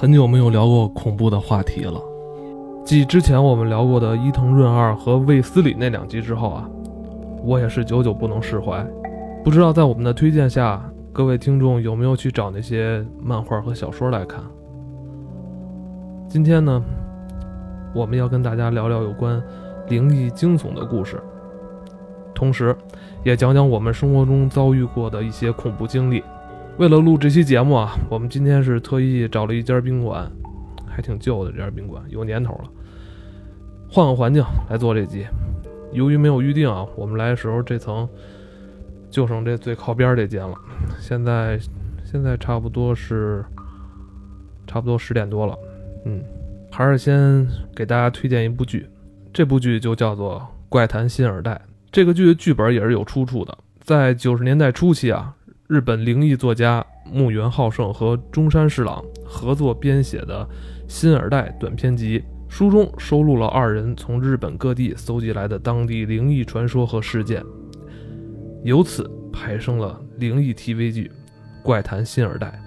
很久没有聊过恐怖的话题了。继之前我们聊过的伊藤润二和卫斯理那两集之后啊，我也是久久不能释怀。不知道在我们的推荐下，各位听众有没有去找那些漫画和小说来看？今天呢，我们要跟大家聊聊有关灵异惊悚的故事，同时也讲讲我们生活中遭遇过的一些恐怖经历。为了录这期节目啊，我们今天是特意找了一家宾馆，还挺旧的这家宾馆，有年头了。换个环境来做这集。由于没有预定啊，我们来的时候这层就剩这最靠边这间了。现在现在差不多是差不多十点多了，嗯，还是先给大家推荐一部剧，这部剧就叫做《怪谈新耳代》。这个剧的剧本也是有出处的，在九十年代初期啊。日本灵异作家木原浩胜和中山侍郎合作编写的《新耳代》短篇集，书中收录了二人从日本各地搜集来的当地灵异传说和事件，由此派生了灵异 TV 剧《怪谈新耳代》。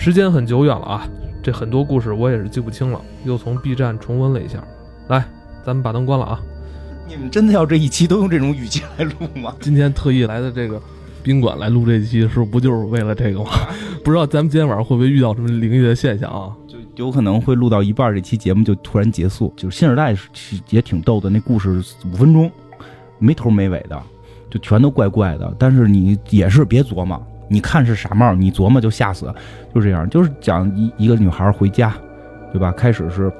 时间很久远了啊，这很多故事我也是记不清了，又从 B 站重温了一下。来，咱们把灯关了啊！你们真的要这一期都用这种语气来录吗？今天特意来的这个。宾馆来录这期，是不是不就是为了这个吗？不知道咱们今天晚上会不会遇到什么灵异的现象啊？就有可能会录到一半，这期节目就突然结束。就是新时代是也挺逗的，那故事五分钟，没头没尾的，就全都怪怪的。但是你也是别琢磨，你看是傻帽，你琢磨就吓死。就这样，就是讲一一个女孩回家，对吧？开始是。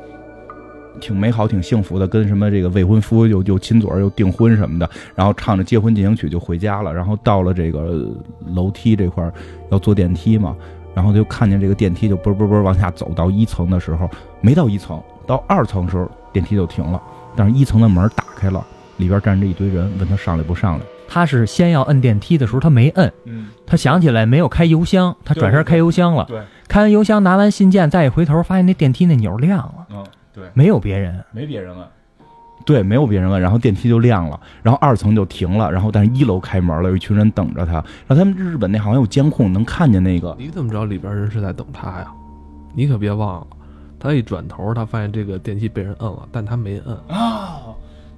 挺美好，挺幸福的，跟什么这个未婚夫又又亲嘴又订婚什么的，然后唱着结婚进行曲就回家了。然后到了这个楼梯这块要坐电梯嘛，然后就看见这个电梯就啵啵啵往下走到一层的时候，没到一层，到二层时候电梯就停了，但是一层的门打开了，里边站着一堆人，问他上来不上来。他是先要摁电梯的时候他没摁，嗯，他想起来没有开邮箱，他转身开邮箱了，对，开完邮箱拿完信件再一回头发现那电梯那钮亮了，嗯。对，没有别人，没别人了。对，没有别人了。然后电梯就亮了，然后二层就停了，然后但是一楼开门了，有一群人等着他。然后他们日本那好像有监控，能看见那个。你怎么知道里边人是在等他呀？你可别忘了，他一转头，他发现这个电梯被人摁了，但他没摁啊。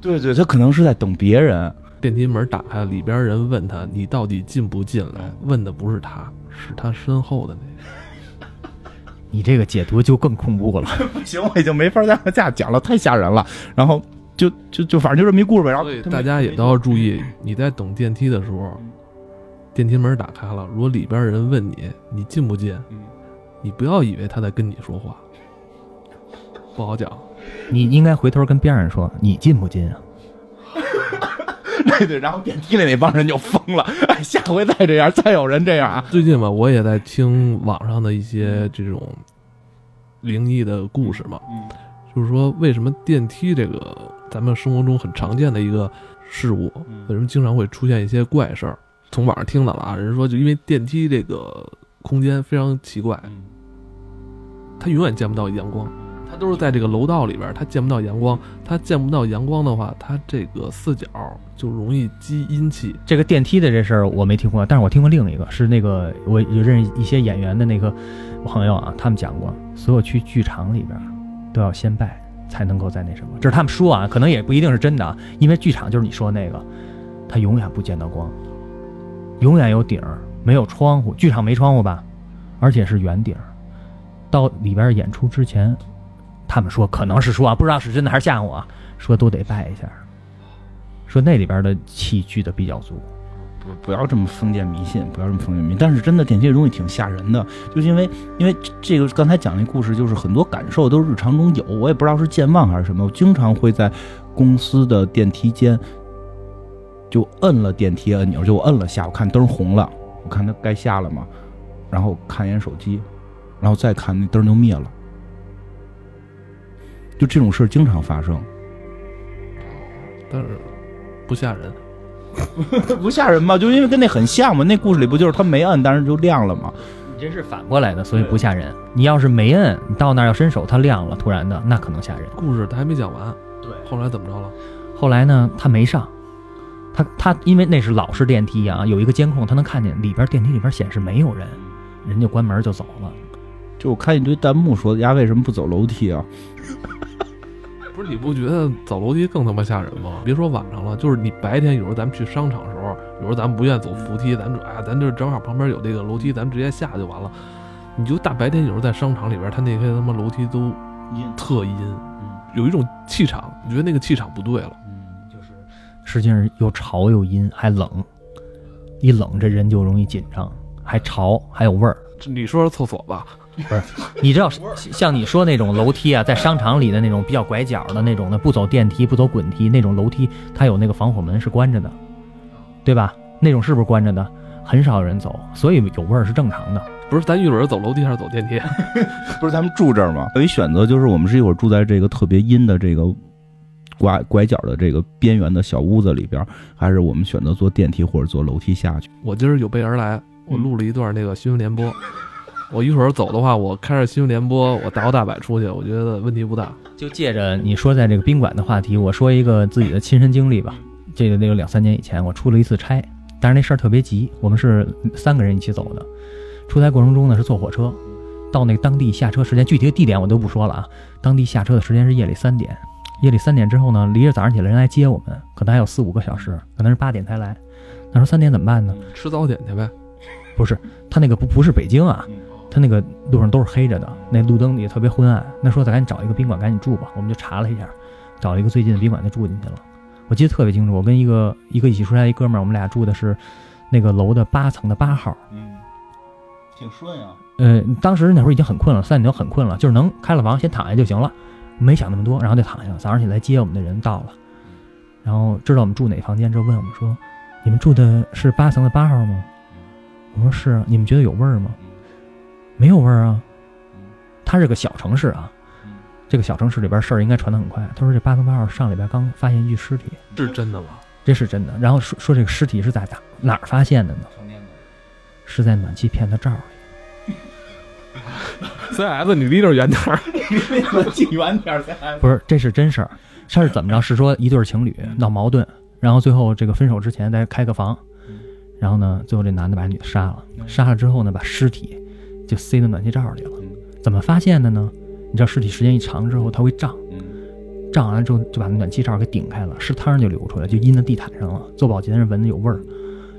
对对，他可能是在等别人。电梯门打开，里边人问他：“你到底进不进来？”问的不是他，是他身后的那个。你这个解读就更恐怖了。不行，我已经没法再往下讲了，太吓人了。然后就就就反正就这么一故事呗。然后大家也都要注意，你在等电梯的时候，电梯门打开了，如果里边人问你你进不进，你不要以为他在跟你说话，不好讲。你应该回头跟边上说你进不进啊？对对，然后电梯里那帮人就疯了。哎，下回再这样，再有人这样啊！最近吧，我也在听网上的一些这种灵异的故事嘛。嗯，就是说，为什么电梯这个咱们生活中很常见的一个事物，为什么经常会出现一些怪事儿？从网上听到了啊，人说就因为电梯这个空间非常奇怪，它永远见不到阳光。它都是在这个楼道里边，它见不到阳光。它见不到阳光的话，它这个四角就容易积阴气。这个电梯的这事儿我没听过，但是我听过另一个，是那个我有认识一些演员的那个朋友啊，他们讲过，所有去剧场里边都要先拜，才能够在那什么。这是他们说啊，可能也不一定是真的啊，因为剧场就是你说那个，它永远不见到光，永远有顶儿，没有窗户。剧场没窗户吧？而且是圆顶儿，到里边演出之前。他们说可能是说啊，不知道是真的还是吓唬我。说都得拜一下，说那里边的气聚的比较足。不不要这么封建迷信，不要这么封建迷信。但是真的电梯这东西挺吓人的，就是因为因为这个刚才讲那故事，就是很多感受都日常中有，我也不知道是健忘还是什么。我经常会在公司的电梯间就摁了电梯按钮，就我摁了下，我看灯红了，我看它该下了嘛，然后看一眼手机，然后再看那灯就灭了。就这种事儿经常发生，但是不吓人，不吓人吧？就因为跟那很像嘛。那故事里不就是他没摁，但是就亮了吗？你这是反过来的，所以不吓人。你要是没摁，你到那儿要伸手，它亮了，突然的，那可能吓人。故事他还没讲完，对，后来怎么着了？后来呢？他没上，他他因为那是老式电梯啊，有一个监控，他能看见里边电梯里边显示没有人，人就关门就走了。就我看一堆弹幕说丫，为什么不走楼梯啊？不是你不觉得走楼梯更他妈吓人吗？别说晚上了，就是你白天有时候咱们去商场的时候，有时候咱们不愿意走扶梯，咱们说哎呀，咱这正好旁边有这个楼梯，咱们直接下就完了。你就大白天有时候在商场里边，他那些他妈楼梯都特阴，有一种气场，你觉得那个气场不对了。嗯，就是实际上又潮又阴还冷，一冷这人就容易紧张，还潮还有味儿。你说说厕所吧，不是，你知道像你说那种楼梯啊，在商场里的那种比较拐角的那种的，不走电梯不走滚梯那种楼梯，它有那个防火门是关着的，对吧？那种是不是关着的？很少有人走，所以有味儿是正常的。不是，咱一会儿走楼梯还是走电梯？不是，咱们住这儿吗？有一选择就是，我们是一会儿住在这个特别阴的这个拐拐角的这个边缘的小屋子里边，还是我们选择坐电梯或者坐楼梯下去？我今儿有备而来，我录了一段那个新闻联播。我一会儿走的话，我开着新闻联播，我大摇大摆出去，我觉得问题不大。就借着你说在这个宾馆的话题，我说一个自己的亲身经历吧。这个得有两三年以前，我出了一次差，但是那事儿特别急，我们是三个人一起走的。出差过程中呢，是坐火车，到那个当地下车时间，具体的地点我都不说了啊。当地下车的时间是夜里三点，夜里三点之后呢，离着早上起来人来接我们，可能还有四五个小时，可能是八点才来。那说三点怎么办呢？吃早点去呗。不是，他那个不不是北京啊，他那个路上都是黑着的，那路灯也特别昏暗。那说咱赶紧找一个宾馆赶紧住吧，我们就查了一下，找了一个最近的宾馆就住进去了。我记得特别清楚，我跟一个一个一起出差一哥们儿，我们俩住的是那个楼的八层的八号。嗯，挺顺啊。呃，当时那会儿已经很困了，三点多很困了，就是能开了房先躺下就行了，没想那么多，然后就躺下了。早上起来接我们的人到了，然后知道我们住哪房间之后问我们说：“你们住的是八层的八号吗？”我说：“是。”你们觉得有味儿吗？没有味儿啊。它是个小城市啊，这个小城市里边事儿应该传的很快。他说：“这八层八号上礼拜刚发现一具尸体，是真的吗？这是真的。然后说说这个尸体是在哪哪儿发现的呢？是在暖气片的罩里。CS，你离这远点儿。近远点儿不是，这是真事儿。他是怎么着？是说一对情侣闹矛盾，然后最后这个分手之前再开个房，然后呢，最后这男的把女的杀了，杀了之后呢，把尸体就塞到暖气罩里了。怎么发现的呢？你知道尸体时间一长之后，它会胀，胀完了之后就把那暖气罩给顶开了，尸汤就流出来，就阴在地毯上了。做保洁的人闻着有味儿，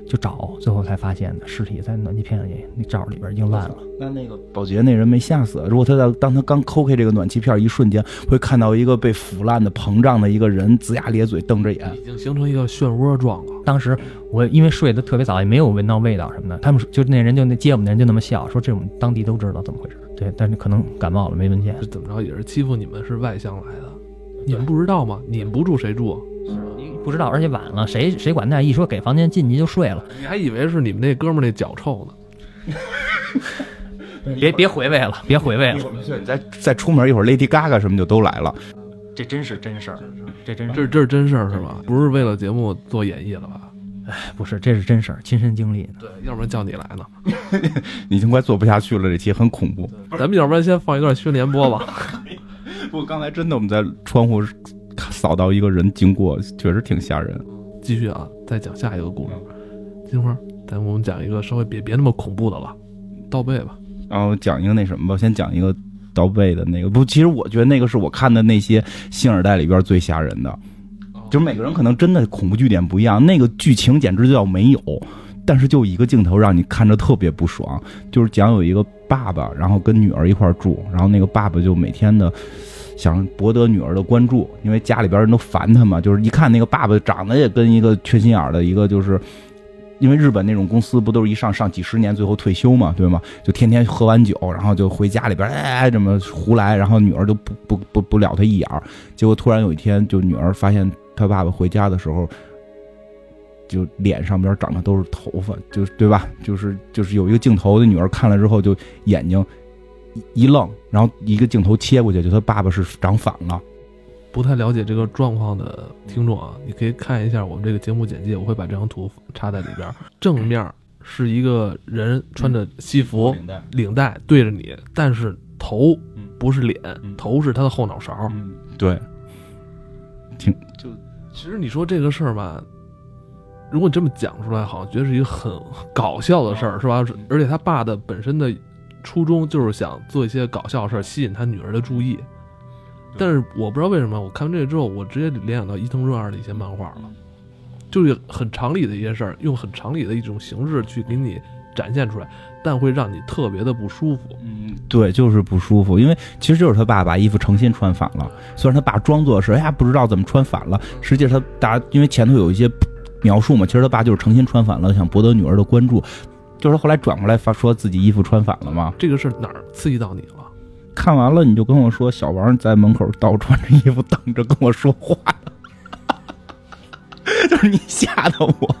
就找，最后才发现的尸体在暖气片里那罩里边已经烂了。那那个保洁那人没吓死？如果他在当他刚抠开这个暖气片一瞬间，会看到一个被腐烂的、膨胀的一个人，龇牙咧嘴，瞪着眼。已经形成一个漩涡状了。当时我因为睡得特别早，也没有闻到味道什么的。他们说就那人就那接我们的人就那么笑，说这我们当地都知道怎么回事。对，但是可能感冒了没闻见。怎么着也是欺负你们是外乡来的，你们不知道吗？你们不住谁住？不知道，而且晚了，谁谁管那？一说给房间进去就睡了，你还以为是你们那哥们儿那脚臭呢？别别回味了，别回味了。你再再出门一会儿，Lady Gaga 什么就都来了。这真是真事儿，这真这这是真事儿是吧？不是为了节目做演绎了吧？哎不是，这是真事儿，亲身经历。对，要不然叫你来呢。已经快做不下去了，这期很恐怖。咱们要不然先放一段新闻联播吧。不过刚才真的我们在窗户扫到一个人经过，确实挺吓人。继续啊，再讲下一个故事。金花，咱我们讲一个稍微别别那么恐怖的了，倒背吧。然后讲一个那什么吧，先讲一个倒背的那个。不，其实我觉得那个是我看的那些星二代里边最吓人的。就是每个人可能真的恐怖剧点不一样，那个剧情简直就叫没有，但是就一个镜头让你看着特别不爽，就是讲有一个爸爸，然后跟女儿一块住，然后那个爸爸就每天的想博得女儿的关注，因为家里边人都烦他嘛，就是一看那个爸爸长得也跟一个缺心眼的一个就是。因为日本那种公司不都是一上上几十年，最后退休嘛，对吗？就天天喝完酒，然后就回家里边哎这么胡来，然后女儿就不不不不了他一眼。结果突然有一天，就女儿发现他爸爸回家的时候，就脸上边长的都是头发，就对吧？就是就是有一个镜头，那女儿看了之后就眼睛一一愣，然后一个镜头切过去，就他爸爸是长反了。不太了解这个状况的听众啊，你可以看一下我们这个节目简介，我会把这张图插在里边。正面是一个人穿着西服，领带对着你，但是头不是脸，头是他的后脑勺。嗯，对，挺就其实你说这个事儿吧，如果你这么讲出来，好像觉得是一个很搞笑的事儿，是吧？而且他爸的本身的初衷就是想做一些搞笑事儿，吸引他女儿的注意。但是我不知道为什么，我看完这个之后，我直接联想到伊藤润二的一些漫画了，就是很常理的一些事儿，用很常理的一种形式去给你展现出来，但会让你特别的不舒服。嗯，对，就是不舒服，因为其实就是他爸把衣服诚心穿反了，虽然他爸装作是哎呀不知道怎么穿反了，实际上他大家因为前头有一些描述嘛，其实他爸就是诚心穿反了，想博得女儿的关注，就是后来转过来发说自己衣服穿反了吗。这个事儿哪儿刺激到你了？看完了你就跟我说，小王在门口倒穿着衣服等着跟我说话，就是你吓的我。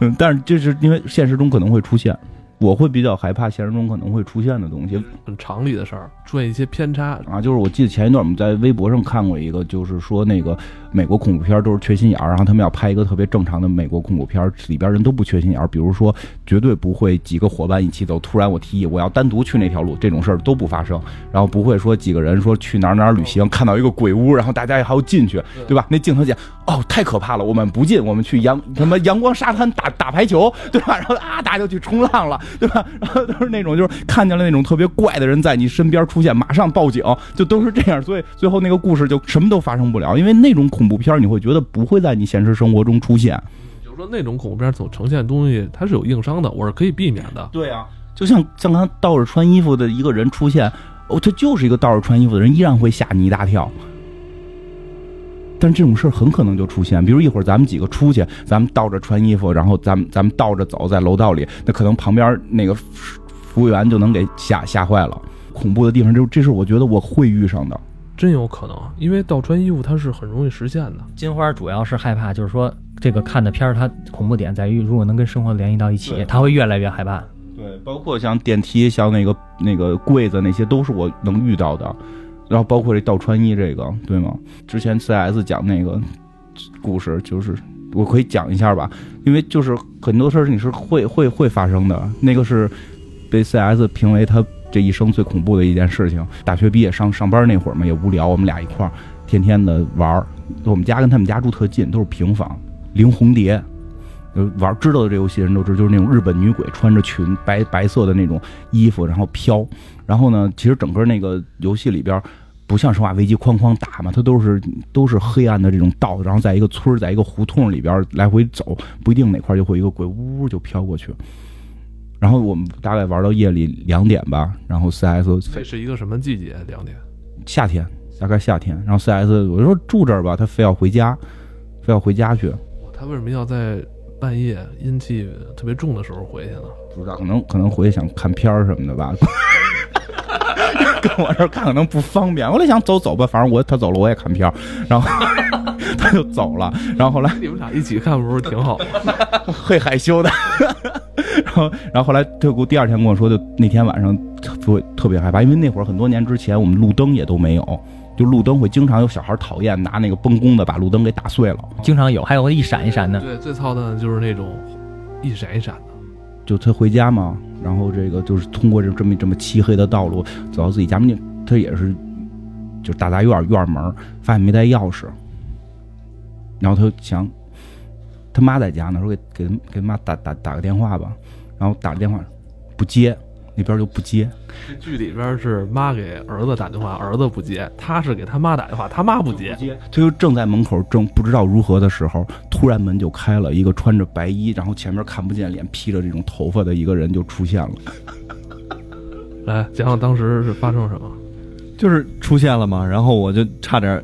嗯，但是这是因为现实中可能会出现，我会比较害怕现实中可能会出现的东西。很常理的事儿，出现一些偏差，啊，就是我记得前一段我们在微博上看过一个，就是说那个美国恐怖片都是缺心眼儿，然后他们要拍一个特别正常的美国恐怖片，里边人都不缺心眼儿，比如说绝对不会几个伙伴一起走，突然我提议我要单独去那条路，这种事儿都不发生，然后不会说几个人说去哪儿哪儿旅行，看到一个鬼屋，然后大家也还要进去，对吧？那镜头讲哦太可怕了，我们不进，我们去阳什么阳光沙滩打打排球，对吧？然后啊大家就去冲浪了，对吧？然后都是那种就是看见了那种特别怪的人在你身边出现，马上报警，就都是这样，所以最后那个故事就什么都发生不了，因为那种恐怖片你会觉得不会在你现实生活中出现。就是说那种恐怖片所呈现的东西，它是有硬伤的，我是可以避免的。对啊，就像像刚倒着穿衣服的一个人出现，哦，他就是一个倒着穿衣服的人，依然会吓你一大跳。但这种事儿很可能就出现，比如一会儿咱们几个出去，咱们倒着穿衣服，然后咱们咱们倒着走在楼道里，那可能旁边那个服务员就能给吓吓坏了。恐怖的地方，这这是我觉得我会遇上的。真有可能，因为倒穿衣服它是很容易实现的。金花主要是害怕，就是说这个看的片儿，它恐怖点在于，如果能跟生活联系到一起对，他会越来越害怕。对，包括像电梯、像那个那个柜子那些，都是我能遇到的。然后包括这倒穿衣这个，对吗？之前 CS 讲那个故事，就是我可以讲一下吧，因为就是很多事儿你是会会会发生的。那个是被 CS 评为他这一生最恐怖的一件事情。大学毕业上上班那会儿嘛，也无聊，我们俩一块儿天天的玩儿。我们家跟他们家住特近，都是平房。林红蝶，玩知道的这游戏人都知，就是那种日本女鬼穿着裙，白白色的那种衣服，然后飘。然后呢，其实整个那个游戏里边不像《生化危机》哐哐打嘛，它都是都是黑暗的这种道，然后在一个村儿，在一个胡同里边来回走，不一定哪块儿就会一个鬼呜呜就飘过去。然后我们大概玩到夜里两点吧，然后 CS 这是一个什么季节？两点。夏天，大概夏天，然后 CS 我就说住这儿吧，他非要回家，非要回家去，他为什么要在半夜阴气特别重的时候回去呢？不知道可能可能回去想看片儿什么的吧。跟我这儿看可能不方便，我来想走走吧，反正我他走了我也看片儿，然后 他就走了，然后后来你们俩一起看不是挺好？会害羞的，然后然后后来他给我第二天跟我说，就那天晚上特别特别害怕，因为那会儿很多年之前我们路灯也都没有，就路灯会经常有小孩讨厌拿那个崩弓的把路灯给打碎了，经常有，还有一闪一闪的。对，最操蛋的就是那种一闪一闪的。就他回家嘛，然后这个就是通过这这么这么漆黑的道路走到自己家门，他也是就大杂院院门，发现没带钥匙，然后他就想他妈在家呢，说给给给妈打打打个电话吧，然后打个电话不接，那边就不接，这剧里边是妈给儿子打电话，儿子不接，他是给他妈打电话，他妈不接。他就正在门口正不知道如何的时候，突然门就开了，一个穿着白衣，然后前面看不见脸，披着这种头发的一个人就出现了。来讲讲当时是发生什么？就是出现了嘛，然后我就差点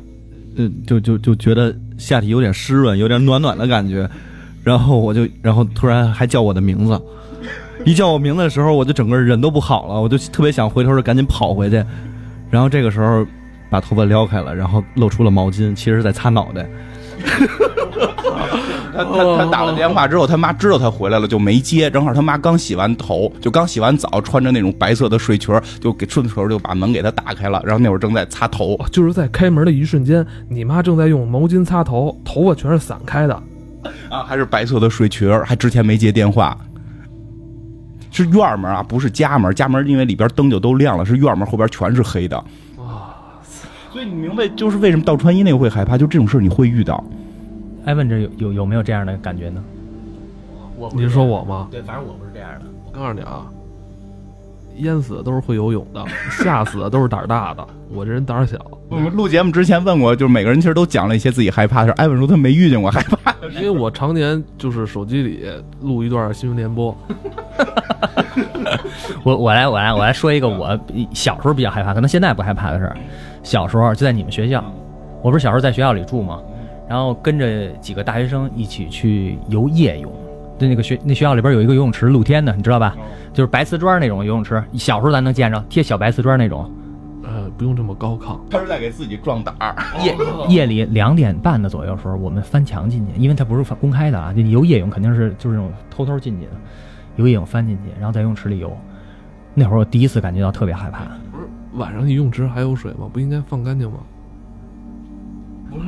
就就就觉得下体有点湿润，有点暖暖的感觉，然后我就，然后突然还叫我的名字，一叫我名字的时候，我就整个人都不好了，我就特别想回头就赶紧跑回去，然后这个时候把头发撩开了，然后露出了毛巾，其实是在擦脑袋。他他他打了电话之后，他妈知道他回来了，就没接。正好他妈刚洗完头，就刚洗完澡，穿着那种白色的睡裙，就给顺手就把门给他打开了。然后那会儿正在擦头，就是在开门的一瞬间，你妈正在用毛巾擦头，头发全是散开的。啊，还是白色的睡裙，还之前没接电话。是院门啊，不是家门。家门因为里边灯就都亮了，是院门后边全是黑的。哇，所以你明白，就是为什么倒穿衣那个会害怕，就这种事你会遇到。艾文这有有有没有这样的感觉呢？我你是说我吗？对，反正我不是这样的。我告诉你啊，淹死的都是会游泳的，吓死的都是胆儿大的。我这人胆儿小，我们录节目之前问过，就是每个人其实都讲了一些自己害怕的事儿。艾文说他没遇见过害怕的事因为我常年就是手机里录一段新闻联播，我我来我来我来说一个我小时候比较害怕，可能现在不害怕的事儿。小时候就在你们学校，我不是小时候在学校里住吗？然后跟着几个大学生一起去游夜泳。对，那个学那学校里边有一个游泳池，露天的，你知道吧？就是白瓷砖那种游泳池，小时候咱能见着贴小白瓷砖那种。呃，不用这么高亢。他是在给自己壮胆儿。夜夜里两点半的左右时候，我们翻墙进去，因为它不是公开的啊，就游夜泳肯定是就是那种偷偷进去的，游夜泳翻进去，然后在游泳池里游。那会儿我第一次感觉到特别害怕。不是晚上你泳池还有水吗？不应该放干净吗？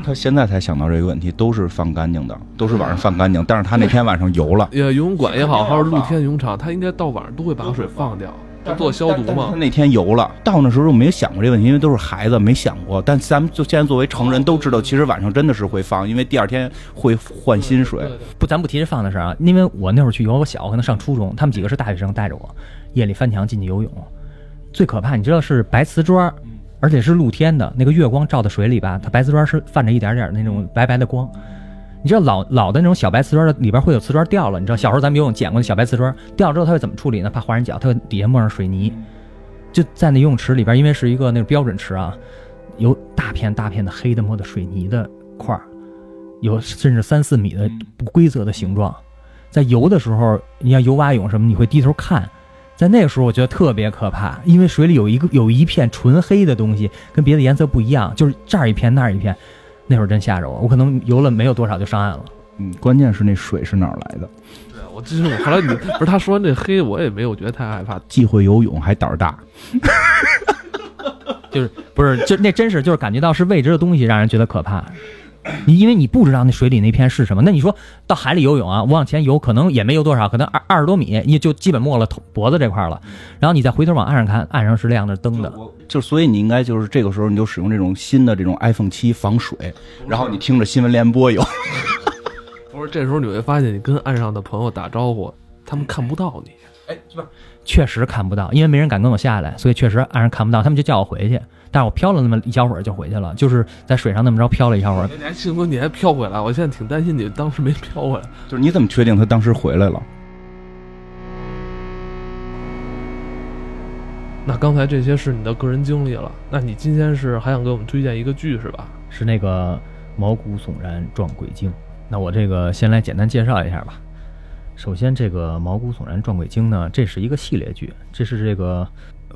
他现在才想到这个问题，都是放干净的，都是晚上放干净。但是他那天晚上游了，呃，游泳馆也好，还是露天游泳场，他应该到晚上都会把水放掉，他做消毒他嘛。那天游了，到那时候我没有想过这个问题，因为都是孩子，没想过。但咱们就现在作为成人都知道，其实晚上真的是会放，因为第二天会换新水。不，咱不提这放的事儿啊，因为我那会儿去游，我小，可能上初中，他们几个是大学生带着我，夜里翻墙进去游泳，最可怕，你知道是白瓷砖，而且是露天的，那个月光照在水里吧，它白瓷砖是泛着一点点那种白白的光。你知道老老的那种小白瓷砖的里边会有瓷砖掉了，你知道小时候咱们游泳捡过那小白瓷砖掉了之后它会怎么处理呢？怕划人脚，它会底下抹上水泥，就在那游泳池里边，因为是一个那个标准池啊，有大片大片的黑的摸的水泥的块，有甚至三四米的不规则的形状。在游的时候，你要游蛙泳什么，你会低头看。在那个时候，我觉得特别可怕，因为水里有一个有一片纯黑的东西，跟别的颜色不一样，就是这儿一片那儿一片。那会儿真吓着我，我可能游了没有多少就上岸了。嗯，关键是那水是哪儿来的？对，我就是我后来你不是他说那黑，我也没有觉得太害怕。既会游泳还胆儿大。就是不是就那真是就是感觉到是未知的东西让人觉得可怕。你因为你不知道那水里那片是什么，那你说到海里游泳啊，我往前游可能也没游多少，可能二二十多米，你就基本没了头脖子这块了。然后你再回头往岸上看，岸上是亮着灯的。就所以你应该就是这个时候你就使用这种新的这种 iPhone 七防水，然后你听着新闻联播游。不是，这时候你会发现，你跟岸上的朋友打招呼，他们看不到你。哎，不是，确实看不到，因为没人敢跟我下来，所以确实岸上看不到，他们就叫我回去。但是我飘了那么一小会儿就回去了，就是在水上那么着飘了一小会儿。你还幸亏你还飘回来，我现在挺担心你当时没飘回来。就是你怎么确定他当时回来了？那刚才这些是你的个人经历了，那你今天是还想给我们推荐一个剧是吧？是那个毛骨悚然撞鬼经。那我这个先来简单介绍一下吧。首先，这个毛骨悚然撞鬼经呢，这是一个系列剧，这是这个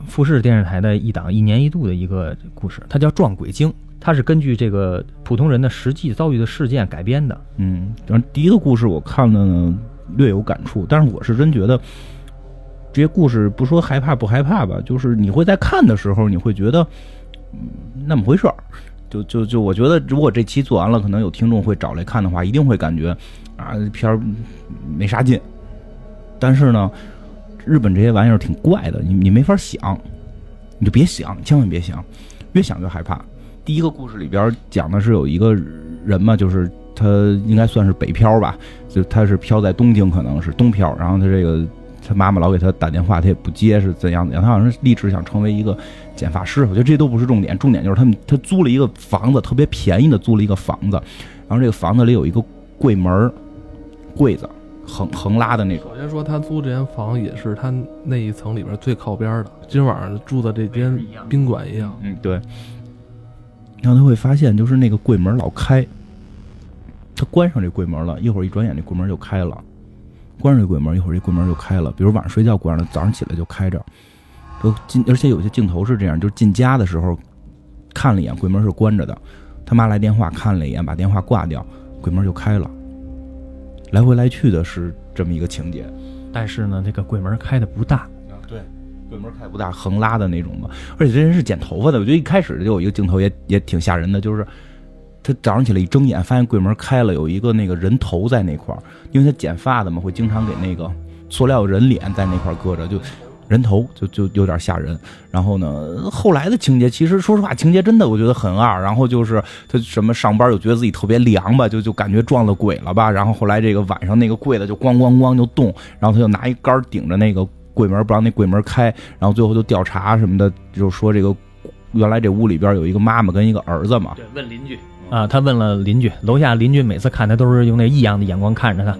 富士电视台的一档一年一度的一个故事，它叫《撞鬼经》，它是根据这个普通人的实际遭遇的事件改编的。嗯，然后第一个故事我看了呢，略有感触，但是我是真觉得这些故事不说害怕不害怕吧，就是你会在看的时候，你会觉得嗯那么回事儿。就就就我觉得，如果这期做完了，可能有听众会找来看的话，一定会感觉啊片儿没啥劲。但是呢，日本这些玩意儿挺怪的，你你没法想，你就别想，千万别想，越想越害怕。第一个故事里边讲的是有一个人嘛，就是他应该算是北漂吧，就他是漂在东京，可能是东漂，然后他这个他妈妈老给他打电话，他也不接，是怎样怎样，他好像是立志想成为一个剪发师，我觉得这都不是重点，重点就是他们他租了一个房子，特别便宜的租了一个房子，然后这个房子里有一个柜门儿柜子，横横拉的那种。首先说他租这间房也是他那一层里边最靠边的，今晚上住的这间宾馆一样。嗯，对。然后他会发现，就是那个柜门老开，他关上这柜门了，一会儿一转眼这柜门就开了，关上这柜门，一会儿这柜门就开了。比如晚上睡觉关上，早上起来就开着。都进，而且有些镜头是这样，就是进家的时候看了一眼，柜门是关着的。他妈来电话，看了一眼，把电话挂掉，柜门就开了。来回来去的是这么一个情节。但是呢，这个柜门开的不大，对，柜门开不大，横拉的那种嘛。而且这人是剪头发的，我觉得一开始就有一个镜头也也挺吓人的，就是他早上起来一睁眼，发现柜门开了，有一个那个人头在那块儿，因为他剪发的嘛，会经常给那个塑料人脸在那块搁着，就人头就就有点吓人。然后呢，后来的情节其实说实话，情节真的我觉得很二。然后就是他什么上班又觉得自己特别凉吧，就就感觉撞了鬼了吧。然后后来这个晚上那个柜子就咣咣咣就动，然后他就拿一杆顶着那个柜门不让那柜门开，然后最后就调查什么的，就说这个原来这屋里边有一个妈妈跟一个儿子嘛，对，问邻居啊，他问了邻居，楼下邻居每次看他都是用那异样的眼光看着他，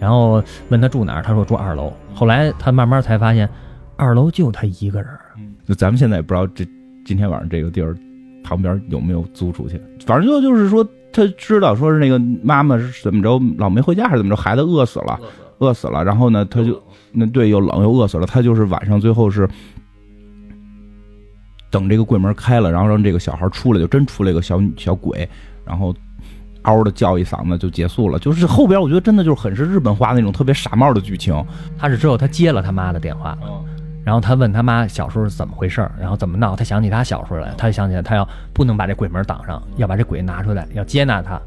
然后问他住哪儿，他说住二楼。后来他慢慢才发现，二楼就他一个人儿。就咱们现在也不知道这今天晚上这个地儿旁边有没有租出去，反正就就是说他知道说是那个妈妈是怎么着老没回家还是怎么着，孩子饿死了，饿死了，然后呢他就那对又冷又饿死了，他就是晚上最后是等这个柜门开了，然后让这个小孩出来，就真出来个小小鬼，然后嗷的叫一嗓子就结束了。就是后边我觉得真的就是很是日本化那种特别傻帽的剧情。他是之后他接了他妈的电话，然后他问他妈小时候是怎么回事儿，然后怎么闹，他想起他小时候来，他就想起来他要不能把这鬼门挡上，要把这鬼拿出来，要接纳他，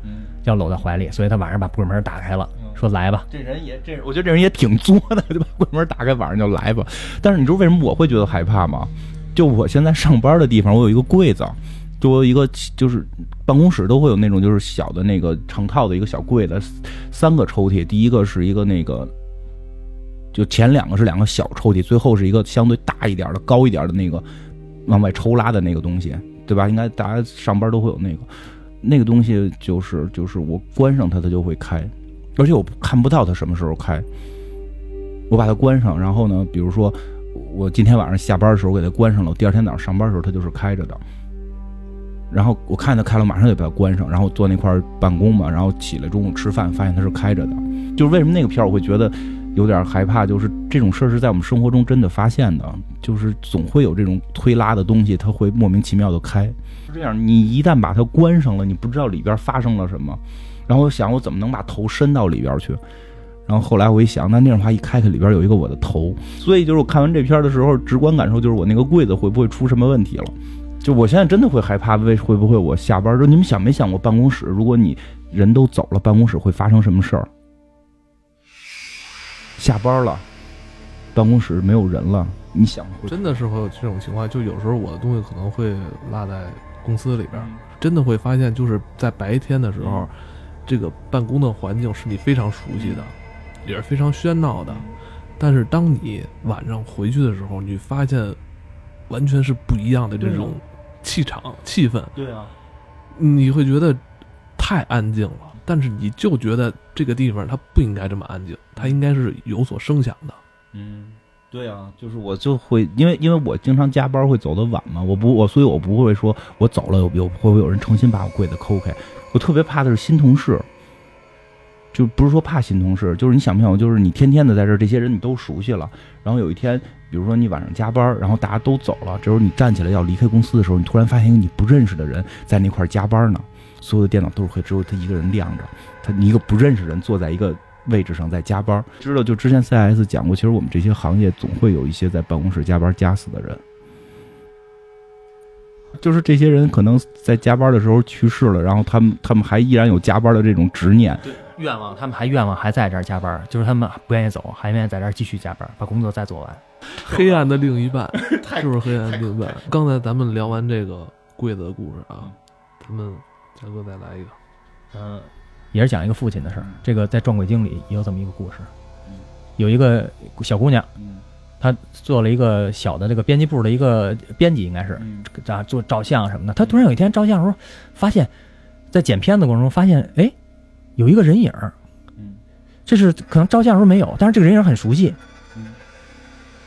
要搂在怀里，所以他晚上把柜门打开了，说来吧，这人也这，我觉得这人也挺作的，就把柜门打开，晚上就来吧。但是你知道为什么我会觉得害怕吗？就我现在上班的地方，我有一个柜子，就我有一个就是办公室都会有那种就是小的那个成套的一个小柜子，三个抽屉，第一个是一个那个，就前两个是两个小抽屉，最后是一个相对大一点的、高一点的那个往外抽拉的那个东西，对吧？应该大家上班都会有那个，那个东西就是就是我关上它，它就会开，而且我看不到它什么时候开。我把它关上，然后呢，比如说我今天晚上下班的时候我给它关上了，我第二天早上上班的时候它就是开着的。然后我看它开了，马上就把它关上，然后坐那块儿办公嘛，然后起来中午吃饭，发现它是开着的。就是为什么那个片儿我会觉得有点害怕，就是这种事儿是在我们生活中真的发现的，就是总会有这种推拉的东西，它会莫名其妙的开。是这样，你一旦把它关上了，你不知道里边发生了什么。然后我想，我怎么能把头伸到里边去？然后后来我一想，那那样的话一开开里边有一个我的头，所以就是我看完这片的时候，直观感受就是我那个柜子会不会出什么问题了？就我现在真的会害怕，为会不会我下班之后，你们想没想过办公室，如果你人都走了，办公室会发生什么事儿？下班了，办公室没有人了，你想会真的是会有这种情况，就有时候我的东西可能会落在公司里边，真的会发现就是在白天的时候，这个办公的环境是你非常熟悉的，也是非常喧闹的，但是当你晚上回去的时候，你发现完全是不一样的这种气场、气氛，对啊，你会觉得太安静了，但是你就觉得这个地方它不应该这么安静，它应该是有所声响的。嗯，对啊，就是我就会因为因为我经常加班会走的晚嘛，我不我所以我不会说我走了有有会不会有人诚心把我柜子抠开，我特别怕的是新同事。就不是说怕新同事，就是你想不想，就是你天天的在这儿，这些人你都熟悉了，然后有一天，比如说你晚上加班，然后大家都走了，这时候你站起来要离开公司的时候，你突然发现一个你不认识的人在那块儿加班呢，所有的电脑都是会只有他一个人亮着，他你一个不认识人坐在一个位置上在加班，知道就之前 C.S 讲过，其实我们这些行业总会有一些在办公室加班加死的人。就是这些人可能在加班的时候去世了，然后他们他们还依然有加班的这种执念，愿望，他们还愿望还在这儿加班，就是他们不愿意走，还愿意在这儿继续加班，把工作再做完。黑暗的另一半，是不是黑暗的另一半？刚才咱们聊完这个柜子的故事啊，咱们嘉哥再来一个。嗯，也是讲一个父亲的事儿。这个在《撞鬼经》里也有这么一个故事，有一个小姑娘，她做了一个小的这个编辑部的一个编辑，应该是啊，做照相什么的。她突然有一天照相的时候，发现，在剪片子过程中发现，哎，有一个人影儿，这是可能照相的时候没有，但是这个人影很熟悉，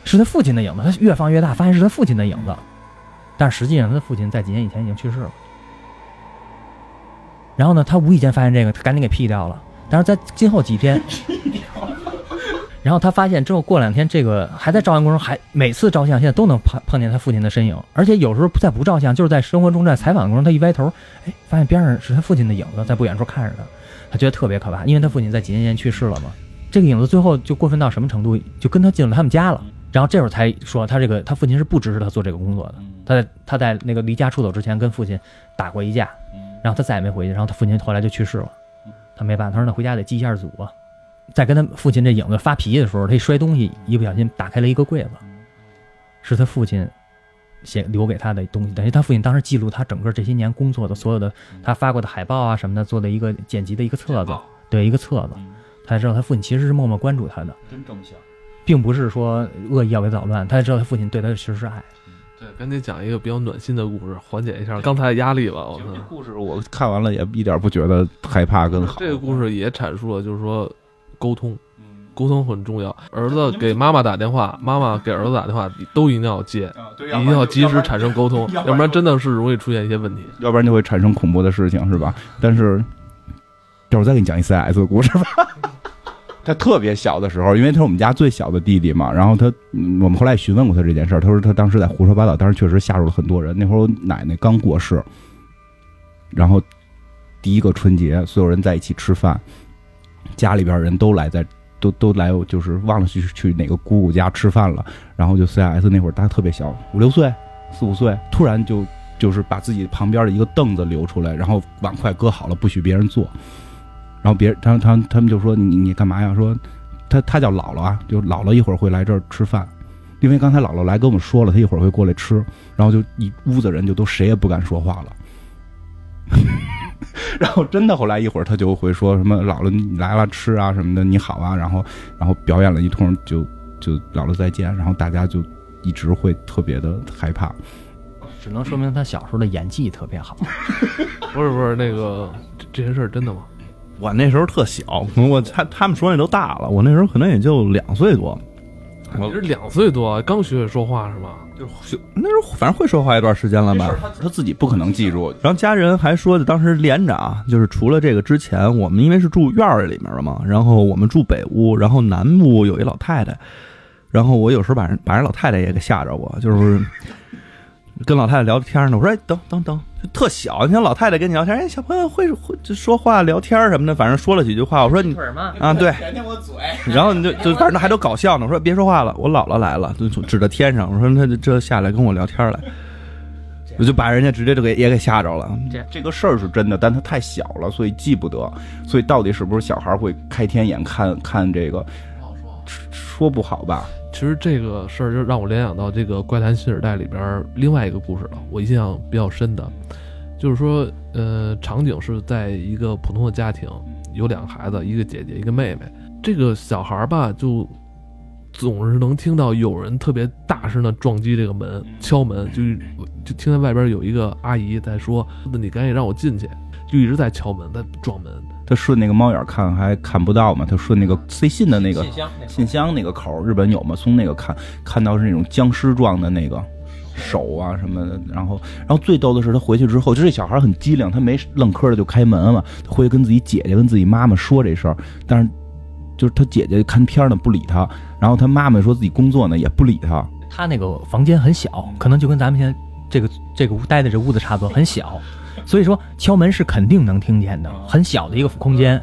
是他父亲的影子。他越放越大，发现是他父亲的影子，但实际上他的父亲在几年以前已经去世了。然后呢，他无意间发现这个，他赶紧给 P 掉了。但是在今后几天，然后他发现之后过两天，这个还在照相过程中，还每次照相现在都能碰碰见他父亲的身影，而且有时候再不照相，就是在生活中在采访的过程中，他一歪头，哎，发现边上是他父亲的影子，在不远处看着他，他觉得特别可怕，因为他父亲在几年前去世了嘛。这个影子最后就过分到什么程度，就跟他进了他们家了。然后这会儿才说他这个他父亲是不支持他做这个工作的，他在他在那个离家出走之前跟父亲打过一架，然后他再也没回去，然后他父亲后来就去世了，他没办法，他说那回家得祭一下祖啊。在跟他父亲这影子发脾气的时候，他一摔东西，一不小心打开了一个柜子，是他父亲写留给他的东西，等于他父亲当时记录他整个这些年工作的所有的他发过的海报啊什么的，做的一个剪辑的一个册子，对一个册子，他才知道他父亲其实是默默关注他的。真正向。并不是说恶意要给捣乱，他知道他父亲对他其实是爱。对，赶紧讲一个比较暖心的故事，缓解一下刚才的压力吧。我这故事我看完了也一点不觉得害怕跟好。这个故事也阐述了，就是说沟通，沟通很重要。儿子给妈妈打电话，妈妈给儿子打电话，都一定要接，一定要及时产生沟通，要不然真的是容易出现一些问题。要不然就会产生恐怖的事情，是吧？但是，这会儿再给你讲一 CS 的故事吧。他特别小的时候，因为他是我们家最小的弟弟嘛，然后他，嗯我们后来询问过他这件事儿，他说他当时在胡说八道，当时确实吓住了很多人。那会儿我奶奶刚过世，然后第一个春节，所有人在一起吃饭，家里边人都来在都都来，就是忘了去去哪个姑姑家吃饭了，然后就 CS 那会儿他特别小，五六岁、四五岁，突然就就是把自己旁边的一个凳子留出来，然后碗筷搁好了，不许别人坐。然后别人他他他们就说你你干嘛呀？说他他叫姥姥啊，就姥姥一会儿会来这儿吃饭，因为刚才姥姥来跟我们说了，他一会儿会过来吃，然后就一屋子人就都谁也不敢说话了。然后真的后来一会儿他就会说什么姥姥你来了吃啊什么的你好啊，然后然后表演了一通就就姥姥再见，然后大家就一直会特别的害怕。只能说明他小时候的演技特别好。不是不是，那个这这些事儿真的吗？我那时候特小，我他他们说那都大了，我那时候可能也就两岁多，我你是两岁多，刚学会说话是吗？就那时候反正会说话一段时间了吧。他他自己不可能记住，然后家人还说，当时连长就是除了这个之前，我们因为是住院儿里面了嘛，然后我们住北屋，然后南屋有一老太太，然后我有时候把人把人老太太也给吓着过，就是跟老太太聊天呢，我说哎等等等，就特小，你看老太太跟你聊天，哎小朋友会会就说话聊天什么的，反正说了几句话，我说你？啊对，舔舔我嘴。然后你就就反正还都搞笑呢。我说别说话了，我姥姥来了，就指着天上。我说那这下来跟我聊天来，我就把人家直接就给也给吓着了。这个事儿是真的，但他太小了，所以记不得。所以到底是不是小孩会开天眼看看这个，说不好吧？其实这个事儿就让我联想到这个《怪谈新时代》里边另外一个故事了，我印象比较深的，就是说，呃，场景是在一个普通的家庭，有两个孩子，一个姐姐，一个妹妹。这个小孩吧，就总是能听到有人特别大声的撞击这个门，敲门，就就听见外边有一个阿姨在说：“你赶紧让我进去。”就一直在敲门，在撞门。他顺那个猫眼看还看不到嘛？他顺那个塞信的那个箱信箱那个口，日本有吗？从那个看看到是那种僵尸状的那个手啊什么的。然后，然后最逗的是他回去之后，就这小孩很机灵，他没愣磕的就开门了。他回去跟自己姐姐跟自己妈妈说这事儿，但是就是他姐姐看片儿呢不理他，然后他妈妈说自己工作呢也不理他。他那个房间很小，可能就跟咱们现在这个这个屋待的这屋子差不多，很小，所以说敲门是肯定能听见的，很小的一个空间。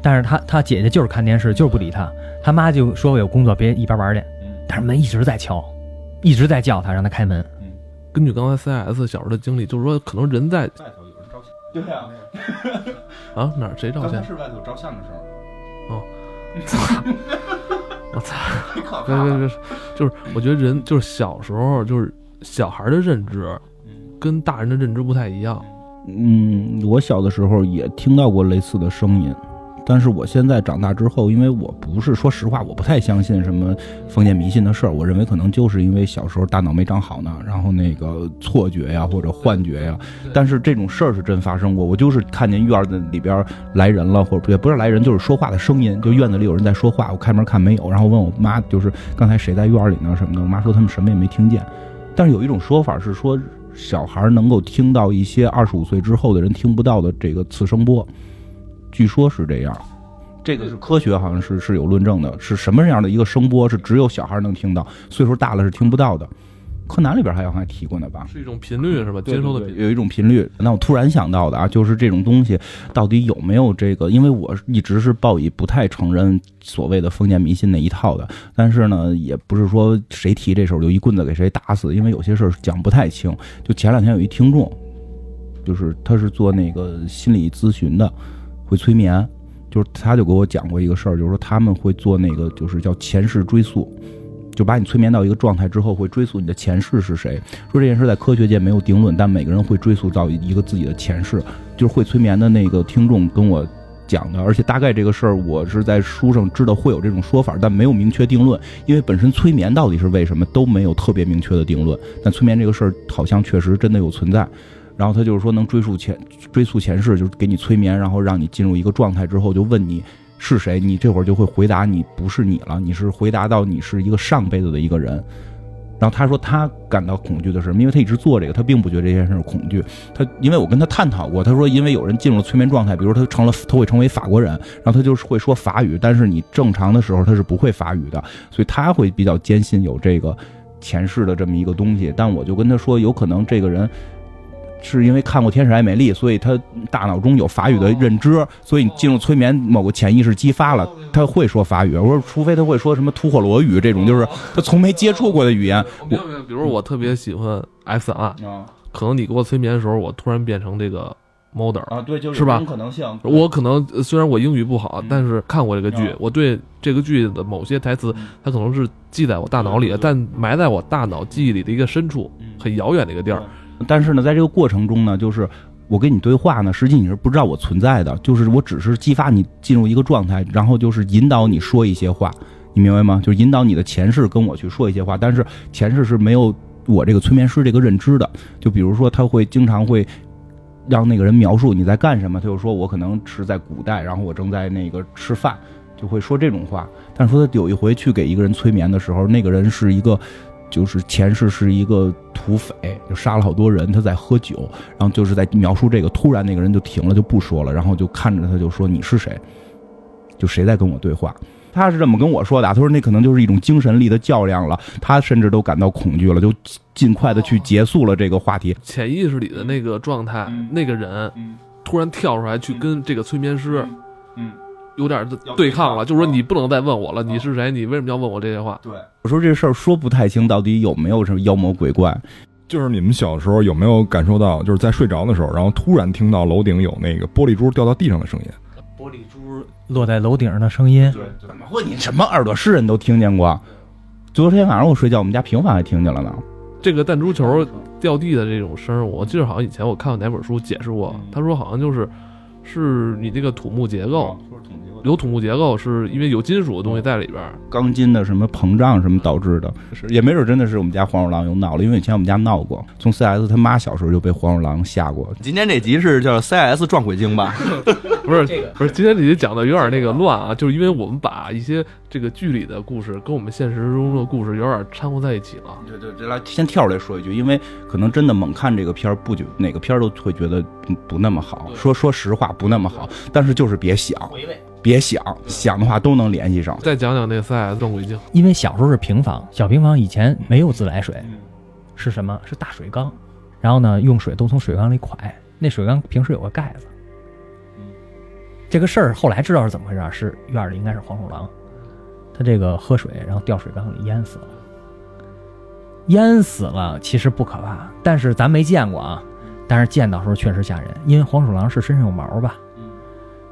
但是他他姐姐就是看电视，就是不理他，他妈就说我有工作，别一边玩去。但是门一直在敲，一直在叫他，让他开门。根据刚才 CS 小时候的经历，就是说可能人在 外头有人照相。对呀、啊哪儿谁照相？是外头照相的时候，哦 我操！别别别，就是我觉得人就是小时候就是小孩的认知，跟大人的认知不太一样。嗯，我小的时候也听到过类似的声音，但是我现在长大之后，因为我不是说实话，我不太相信什么封建迷信的事儿。我认为可能就是因为小时候大脑没长好呢，然后那个错觉呀或者幻觉呀。但是这种事儿是真发生过，我就是看见院子里边来人了，或者也不是来人，就是说话的声音，就院子里有人在说话。我开门看没有，然后问我妈，就是刚才谁在院里呢什么的。我妈说他们什么也没听见。但是有一种说法是说，小孩能够听到一些二十五岁之后的人听不到的这个次声波，据说是这样。这个是科学，好像是是有论证的。是什么样的一个声波是只有小孩能听到，岁数大了是听不到的？柯南里边好像还提过呢吧？是一种频率是吧？接收的频率。有一种频率。那我突然想到的啊，就是这种东西到底有没有这个？因为我一直是抱以不太承认所谓的封建迷信那一套的，但是呢，也不是说谁提这事儿就一棍子给谁打死，因为有些事儿讲不太清。就前两天有一听众，就是他是做那个心理咨询的，会催眠，就是他就给我讲过一个事儿，就是说他们会做那个就是叫前世追溯。就把你催眠到一个状态之后，会追溯你的前世是谁。说这件事在科学界没有定论，但每个人会追溯到一个自己的前世。就是会催眠的那个听众跟我讲的，而且大概这个事儿我是在书上知道会有这种说法，但没有明确定论，因为本身催眠到底是为什么都没有特别明确的定论。但催眠这个事儿好像确实真的有存在。然后他就是说能追溯前追溯前世，就是给你催眠，然后让你进入一个状态之后，就问你是谁，你这会儿就会回答你不是你了，你是回答到你是一个上辈子的一个人。然后他说他感到恐惧的是？因为他一直做这个，他并不觉得这件事儿恐惧。他因为我跟他探讨过，他说因为有人进入了催眠状态，比如他成了他会成为法国人，然后他就会说法语，但是你正常的时候他是不会法语的，所以他会比较坚信有这个前世的这么一个东西。但我就跟他说，有可能这个人。是因为看过《天使爱美丽》，所以他大脑中有法语的认知，所以你进入催眠，某个潜意识激发了，他会说法语。我说，除非他会说什么吐火罗语这种，就是他从没接触过的语言。我比如我特别喜欢 X R，，可能你给我催眠的时候，我突然变成这个 model 啊，对，就是吧？可能性。我可能虽然我英语不好，但是看过这个剧，我对这个剧的某些台词，它可能是记在我大脑里的，但埋在我大脑记忆里的一个深处，很遥远的一个地儿。但是呢，在这个过程中呢，就是我跟你对话呢，实际你是不知道我存在的，就是我只是激发你进入一个状态，然后就是引导你说一些话，你明白吗？就是引导你的前世跟我去说一些话，但是前世是没有我这个催眠师这个认知的。就比如说，他会经常会让那个人描述你在干什么，他就说我可能是在古代，然后我正在那个吃饭，就会说这种话。但是说他有一回去给一个人催眠的时候，那个人是一个。就是前世是一个土匪，就杀了好多人。他在喝酒，然后就是在描述这个。突然那个人就停了，就不说了，然后就看着他，就说：“你是谁？就谁在跟我对话？”他是这么跟我说的。他说：“那可能就是一种精神力的较量了。”他甚至都感到恐惧了，就尽快的去结束了这个话题。潜意识里的那个状态，那个人突然跳出来去跟这个催眠师，嗯。有点对抗了，就是说你不能再问我了，你是谁？你为什么要问我这些话？对，我说这事儿说不太清，到底有没有什么妖魔鬼怪？就是你们小时候有没有感受到，就是在睡着的时候，然后突然听到楼顶有那个玻璃珠掉到地上的声音？玻璃珠落在楼顶上的声音？对，怎么会？你什么耳朵是人都听见过？昨天晚上我睡觉，我们家平房还听见了呢。这个弹珠球掉地的这种声，我记得好像以前我看过哪本书解释过，他说好像就是是你这个土木结构。有土木结构，是因为有金属的东西在里边，钢筋的什么膨胀什么导致的，是也没准真的是我们家黄鼠狼又闹了，因为以前我们家闹过，从 CS 他妈小时候就被黄鼠狼吓过。今天这集是叫 CS 撞鬼精吧？不是，不是今天这集讲的有点那个乱啊，就是因为我们把一些这个剧里的故事跟我们现实中的故事有点掺和在一起了。对对，这来先跳出来说一句，因为可能真的猛看这个片儿，不久哪个片儿都会觉得不不那么好，说说实话不那么好，但是就是别想。回味。别想想的话都能联系上。再讲讲那个 CS 撞鬼镜，因为小时候是平房，小平房以前没有自来水，是什么？是大水缸，然后呢，用水都从水缸里蒯。那水缸平时有个盖子。这个事儿后来知道是怎么回事，是院里应该是黄鼠狼，它这个喝水，然后掉水缸里淹死了。淹死了其实不可怕，但是咱没见过啊，但是见到时候确实吓人，因为黄鼠狼是身上有毛吧。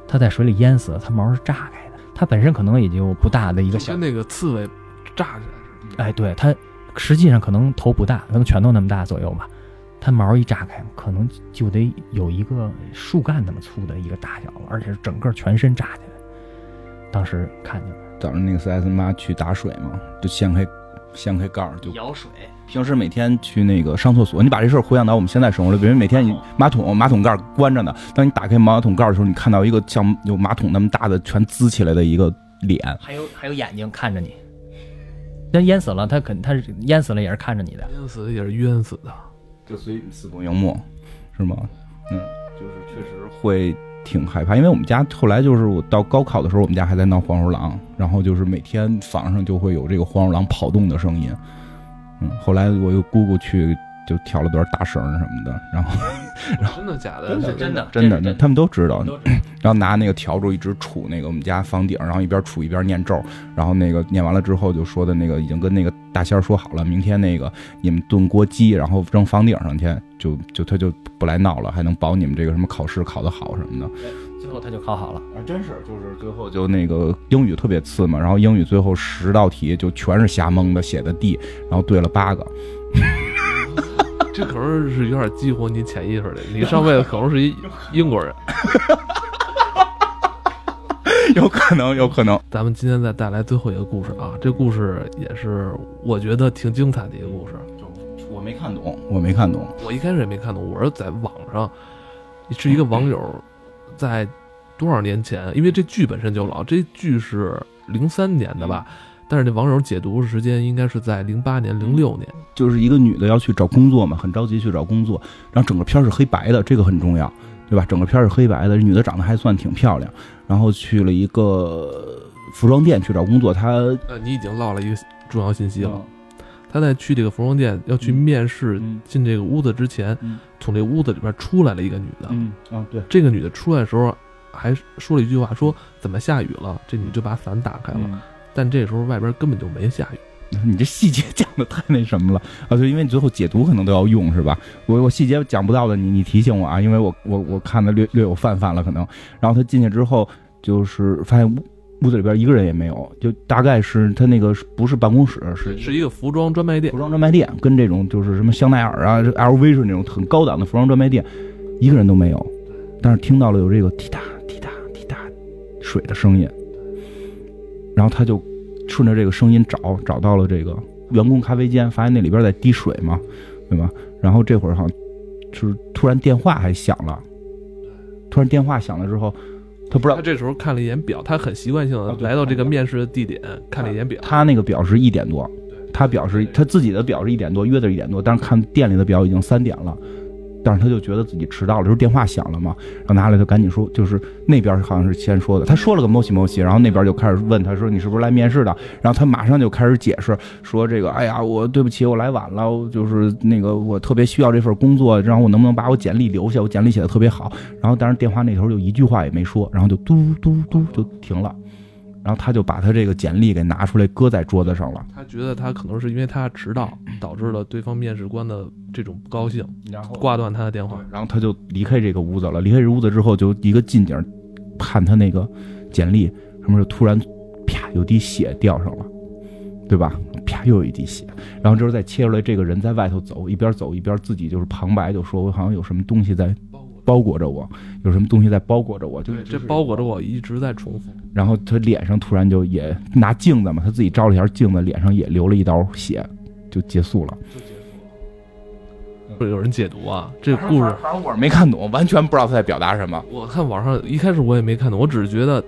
它在水里淹死了，它毛是炸开的，它本身可能也就不大的一个小，跟那个刺猬炸起来似的。哎，对，它实际上可能头不大，可能拳头那么大左右吧。它毛一炸开，可能就得有一个树干那么粗的一个大小了，而且是整个全身炸起来。当时看见了，早上那个 CS 妈去打水嘛，就掀开掀开盖儿就舀水。平时每天去那个上厕所，你把这事儿回想到我们现在生活里，比如每天你马桶马桶盖关着呢，当你打开马桶盖的时候，你看到一个像有马桶那么大的全滋起来的一个脸，还有还有眼睛看着你。那淹死了，他肯他是淹死了也是看着你的，淹死也是冤死的，就所以死不瞑目，是吗？嗯，就是确实会挺害怕，因为我们家后来就是我到高考的时候，我们家还在闹黄鼠狼，然后就是每天房上就会有这个黄鼠狼跑动的声音。嗯，后来我又姑姑去，就挑了段大绳什么的，然后，真的假的？真的真的，那他们都知道。然后拿那个笤帚一直杵那个我们家房顶，然后一边杵一边念咒，然后那个念完了之后就说的那个已经跟那个大仙说好了，明天那个你们炖锅鸡，然后扔房顶上去，就就他就不来闹了，还能保你们这个什么考试考得好什么的。最后他就考好了，啊，真是，就是最后就那个英语特别次嘛，然后英语最后十道题就全是瞎蒙的写的 D，然后对了八个，这可能是有点激活你潜意识的，你上辈子可能是一 英国人，有可能，有可能。咱们今天再带来最后一个故事啊，这故事也是我觉得挺精彩的一个故事。就我没看懂，我没看懂。我一开始也没看懂，我是在网上是一个网友在多少年前，因为这剧本身就老，这剧是零三年的吧，但是那网友解读时间应该是在零八年、零六年。就是一个女的要去找工作嘛，很着急去找工作，然后整个片儿是黑白的，这个很重要，对吧？整个片儿是黑白的，女的长得还算挺漂亮，然后去了一个服装店去找工作，她呃，你已经落了一个重要信息了。他在去这个服装店要去面试嗯进这个屋子之前，嗯从这屋子里边出来了一个女的。嗯啊对，这个女的出来的时候还说了一句话，说怎么下雨了？这女就把伞打开了，嗯但这时候外边根本就没下雨。你这细节讲的太那什么了啊！对，因为你最后解读可能都要用是吧？我我细节讲不到的，你你提醒我啊，因为我我我看的略略有泛泛了可能。然后他进去之后，就是发现屋屋子里边一个人也没有，就大概是他那个不是办公室，是是一个服装专卖店服，装专卖店，跟这种就是什么香奈儿啊、LV 是那种很高档的服装专卖店，一个人都没有。但是听到了有这个滴答滴答滴答水的声音，然后他就顺着这个声音找，找到了这个员工咖啡间，发现那里边在滴水嘛，对吧？然后这会儿好像就是突然电话还响了，突然电话响了之后，他不知道。他这时候看了一眼表，他很习惯性的来到这个面试的地点，看了一眼表。他那个表是一点多，他表示他自己的表是一点多，约的一点多，但是看店里的表已经三点了，但是他就觉得自己迟到了，就是电话响了嘛，然后拿来就赶紧说，就是那边好像是先说的，他说了个 moshi moshi，然后那边就开始问他说你是不是来面试的，然后他马上就开始解释说这个，哎呀，我对不起，我来晚了，就是那个我特别需要这份工作，然后我能不能把我简历留下？我简历写的特别好，然后但是电话那头就一句话也没说，然后就嘟嘟嘟就停了。然后他就把他这个简历给拿出来，搁在桌子上了。他觉得他可能是因为他迟到，导致了对方面试官的这种不高兴，然后挂断他的电话。然后他就离开这个屋子了。离开这屋子之后，就一个近景看他那个简历，什么时候突然啪有滴血掉上了，对吧？啪又有一滴血。然后这时候再切出来，这个人在外头走，一边走一边自己就是旁白，就说我好像有什么东西在包裹着我，有什么东西在包裹着我，就对，这包裹着我一直在重复。然后他脸上突然就也拿镜子嘛，他自己照了一下镜子，脸上也流了一道血，就结束了。有人解读啊，这个故事反正我是没看懂，完全不知道他在表达什么。我看网上一开始我也没看懂，我只是觉得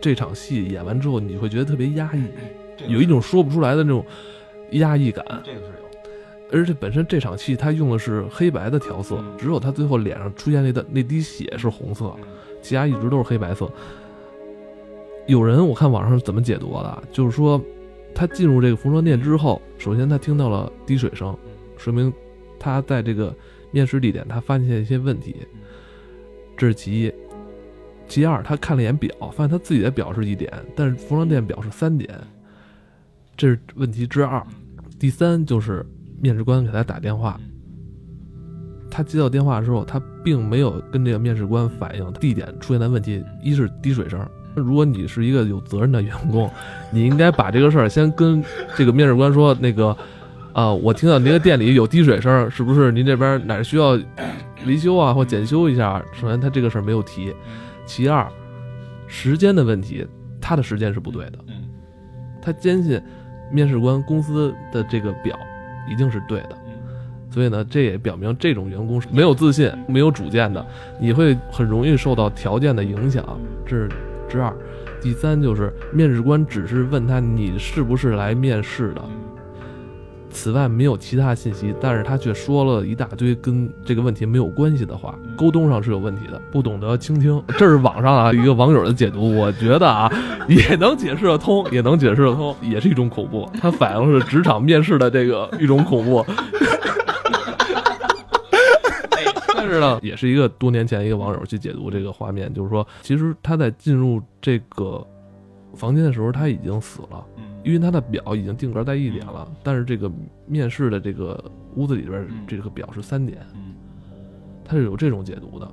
这场戏演完之后，你会觉得特别压抑，有一种说不出来的那种压抑感。这个是有。而且本身这场戏他用的是黑白的调色，只有他最后脸上出现那的那滴血是红色，其他一直都是黑白色。有人我看网上怎么解读的，就是说他进入这个服装店之后，首先他听到了滴水声，说明他在这个面试地点他发现一些问题，这是其一。其二，他看了一眼表，发现他自己的表是一点，但是服装店表是三点，这是问题之二。第三就是面试官给他打电话，他接到电话之后，他并没有跟这个面试官反映地点出现的问题，一是滴水声。如果你是一个有责任的员工，你应该把这个事儿先跟这个面试官说，那个，啊、我听到您的店里有滴水声，是不是您这边哪需要维修啊或检修一下？首先他这个事儿没有提，其二，时间的问题，他的时间是不对的，他坚信面试官公司的这个表一定是对的，所以呢，这也表明这种员工是没有自信、没有主见的，你会很容易受到条件的影响，这是之二。第三就是面试官只是问他你是不是来面试的，此外没有其他信息，但是他却说了一大堆跟这个问题没有关系的话，沟通上是有问题的，不懂得倾听。这是网上啊一个网友的解读，我觉得啊也能解释得通，也能解释得通，也是一种恐怖，它反映是职场面试的这个一种恐怖。但是呢，也是一个多年前一个网友去解读这个画面，就是说，其实他在进入这个房间的时候，他已经死了，因为他的表已经定格在一点了，但是这个面试的这个屋子里边这个表是三点，他是有这种解读的。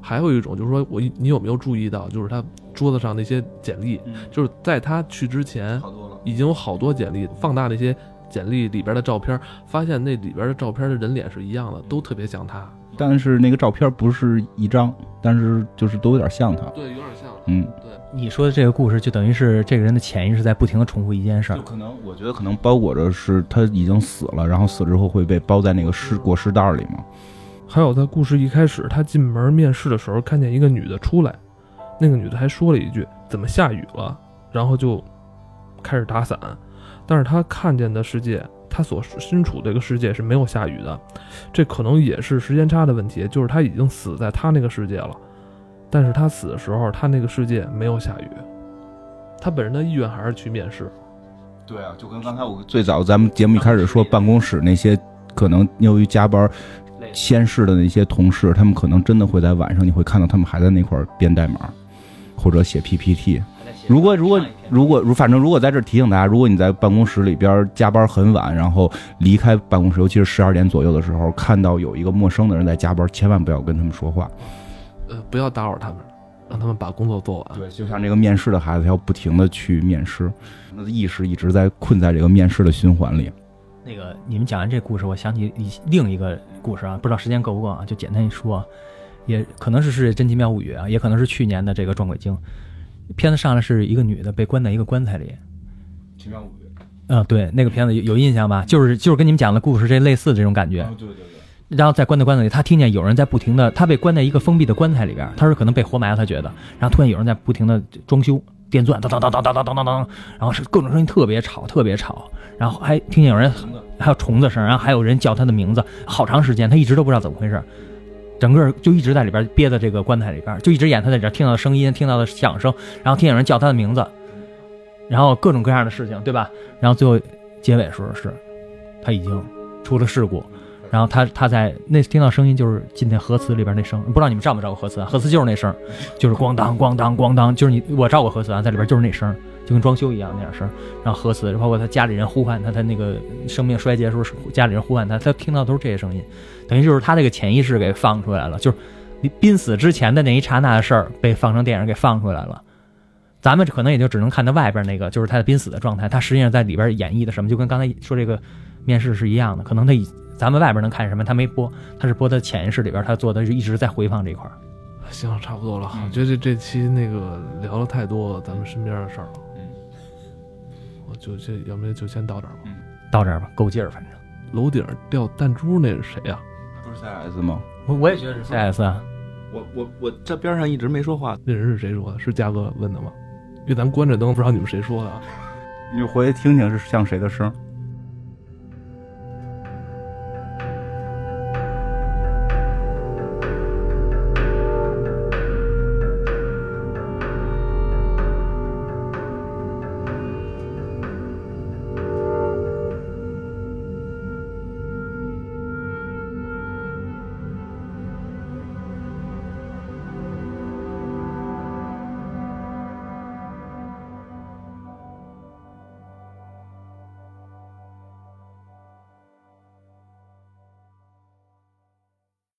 还有一种就是说我你有没有注意到，就是他桌子上那些简历，就是在他去之前已经有好多简历，放大那些简历里边的照片，发现那里边的照片的人脸是一样的，都特别像他。但是那个照片不是一张，但是就是都有点像他。对，有点像嗯，对你说的这个故事，就等于是这个人的潜意识在不停的重复一件事儿就。可能我觉得可能包裹着是他已经死了，然后死之后会被包在那个尸裹尸袋儿里嘛。还有在故事一开始，他进门面试的时候，看见一个女的出来，那个女的还说了一句“怎么下雨了”，然后就开始打伞。但是他看见的世界，他所身处这个世界是没有下雨的，这可能也是时间差的问题，就是他已经死在他那个世界了，但是他死的时候，他那个世界没有下雨，他本人的意愿还是去面试。对啊，就跟刚才我最早咱们节目一开始说，办公室那些可能由于加班先试的那些同事，他们可能真的会在晚上，你会看到他们还在那块儿编代码或者写 PPT。如果如果如果如反正如果在这儿提醒大家，如果你在办公室里边加班很晚，然后离开办公室，尤其是十二点左右的时候，看到有一个陌生的人在加班，千万不要跟他们说话。呃，不要打扰他们，让他们把工作做完。对，就像这个面试的孩子，他要不停的去面试，他的意识一直在困在这个面试的循环里。那个你们讲完这故事，我想起一另一个故事啊，不知道时间够不够啊，就简单一说啊，也可能是《世界真奇妙物语》啊，也可能是去年的这个《撞鬼经》。片子上来是一个女的被关在一个棺材里，奇妙物语，嗯，对，那个片子有有印象吧？就是就是跟你们讲的故事这类似的这种感觉。对对对。然后在关在棺材里，他听见有人在不停的，他被关在一个封闭的棺材里边，他说可能被活埋了，他觉得，然后突然有人在不停的装修电钻，当当当当当当当当，然后是各种声音特别吵，特别吵，然后还听见有人还有虫子声，然后还有人叫他的名字，好长时间他一直都不知道怎么回事，整个就一直在里边憋在这个棺材里边，就一直演他在这听到的声音，听到的响声，然后听见有人叫他的名字，然后各种各样的事情，对吧？然后最后结尾的时候是，他已经出了事故。然后他他在那听到声音就是进那核磁里边那声，不知道你们照没照过核磁？核磁就是那声，就是咣当咣当咣当，就是你我照过核磁啊，在里边就是那声，就跟装修一样那样声。然后核磁包括他家里人呼唤他，他那个生命衰竭的时候，家里人呼唤他，他听到都是这些声音，等于就是他那个潜意识给放出来了，就是你濒死之前的那一刹那的事儿被放成电影给放出来了。咱们可能也就只能看到外边那个，就是他的濒死的状态，他实际上在里边演绎的什么，就跟刚才说这个面试是一样的，可能他以。咱们外边能看什么？他没播，他是播的潜意识里边，他做的是一直在回放这块儿。行，差不多了。我觉得这这期那个聊了太多咱们身边的事儿了。嗯，我就这，要不然就先到这儿吧。嗯，到这儿吧，够劲儿，反正。楼顶掉弹珠那是谁呀？不是 CS 吗？我我也觉得是 CS 啊。我我我这边上一直没说话，那人是谁说的？是嘉哥问的吗？因为咱关着灯，不知道你们谁说的啊。你回去听听是像谁的声。